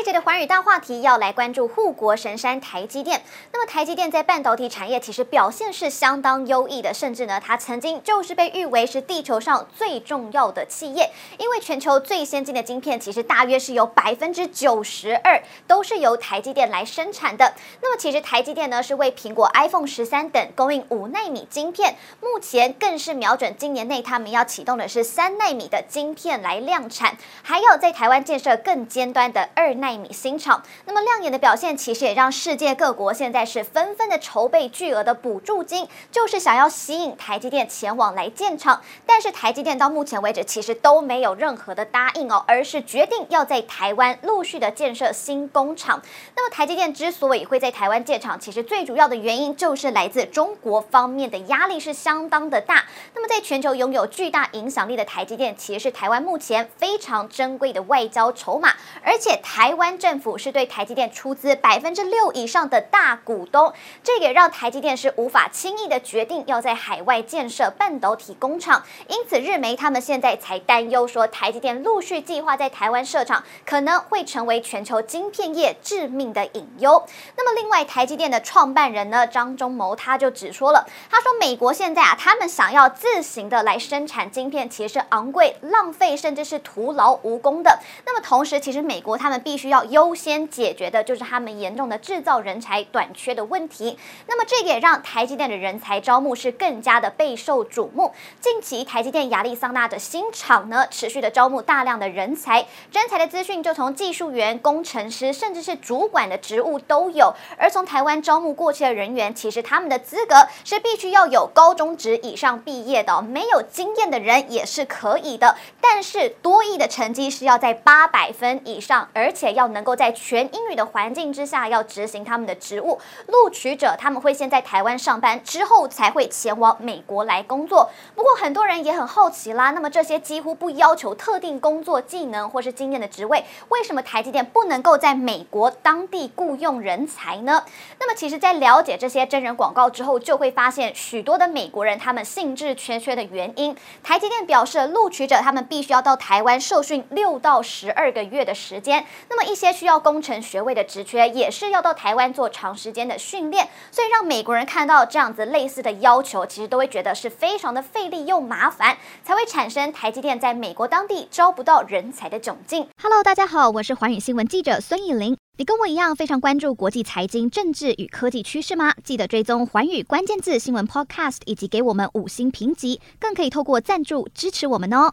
这节的寰宇大话题要来关注护国神山台积电。那么台积电在半导体产业其实表现是相当优异的，甚至呢，它曾经就是被誉为是地球上最重要的企业，因为全球最先进的晶片其实大约是有百分之九十二都是由台积电来生产的。那么其实台积电呢是为苹果 iPhone 十三等供应五纳米晶片，目前更是瞄准今年内他们要启动的是三纳米的晶片来量产，还要在台湾建设更尖端的二纳。奈米新厂，那么亮眼的表现，其实也让世界各国现在是纷纷的筹备巨额的补助金，就是想要吸引台积电前往来建厂。但是台积电到目前为止，其实都没有任何的答应哦，而是决定要在台湾陆续的建设新工厂。那么台积电之所以会在台湾建厂，其实最主要的原因就是来自中国方面的压力是相当的大。那么在全球拥有巨大影响力的台积电，其实是台湾目前非常珍贵的外交筹码，而且台。台湾政府是对台积电出资百分之六以上的大股东，这也让台积电是无法轻易的决定要在海外建设半导体工厂。因此，日媒他们现在才担忧说，台积电陆续计划在台湾设厂，可能会成为全球晶片业致命的隐忧。那么，另外，台积电的创办人呢，张忠谋他就指出了，他说，美国现在啊，他们想要自行的来生产晶片，其实是昂贵、浪费，甚至是徒劳无功的。那么，同时，其实美国他们必须要优先解决的就是他们严重的制造人才短缺的问题。那么，这也让台积电的人才招募是更加的备受瞩目。近期，台积电亚利桑那的新厂呢，持续的招募大量的人才，征才的资讯就从技术员、工程师，甚至是主管的职务都有。而从台湾招募过去的人员，其实他们的资格是必须要有高中职以上毕业的，没有经验的人也是可以的。但是多益的成绩是要在八百分以上，而且。要要能够在全英语的环境之下，要执行他们的职务。录取者他们会先在台湾上班，之后才会前往美国来工作。不过很多人也很好奇啦，那么这些几乎不要求特定工作技能或是经验的职位，为什么台积电不能够在美国当地雇佣人才呢？那么其实，在了解这些真人广告之后，就会发现许多的美国人他们兴致缺缺的原因。台积电表示，录取者他们必须要到台湾受训六到十二个月的时间。那么一些需要工程学位的职缺，也是要到台湾做长时间的训练，所以让美国人看到这样子类似的要求，其实都会觉得是非常的费力又麻烦，才会产生台积电在美国当地招不到人才的窘境。Hello，大家好，我是寰宇新闻记者孙艺玲。你跟我一样非常关注国际财经、政治与科技趋势吗？记得追踪寰宇关键字新闻 Podcast，以及给我们五星评级，更可以透过赞助支持我们哦。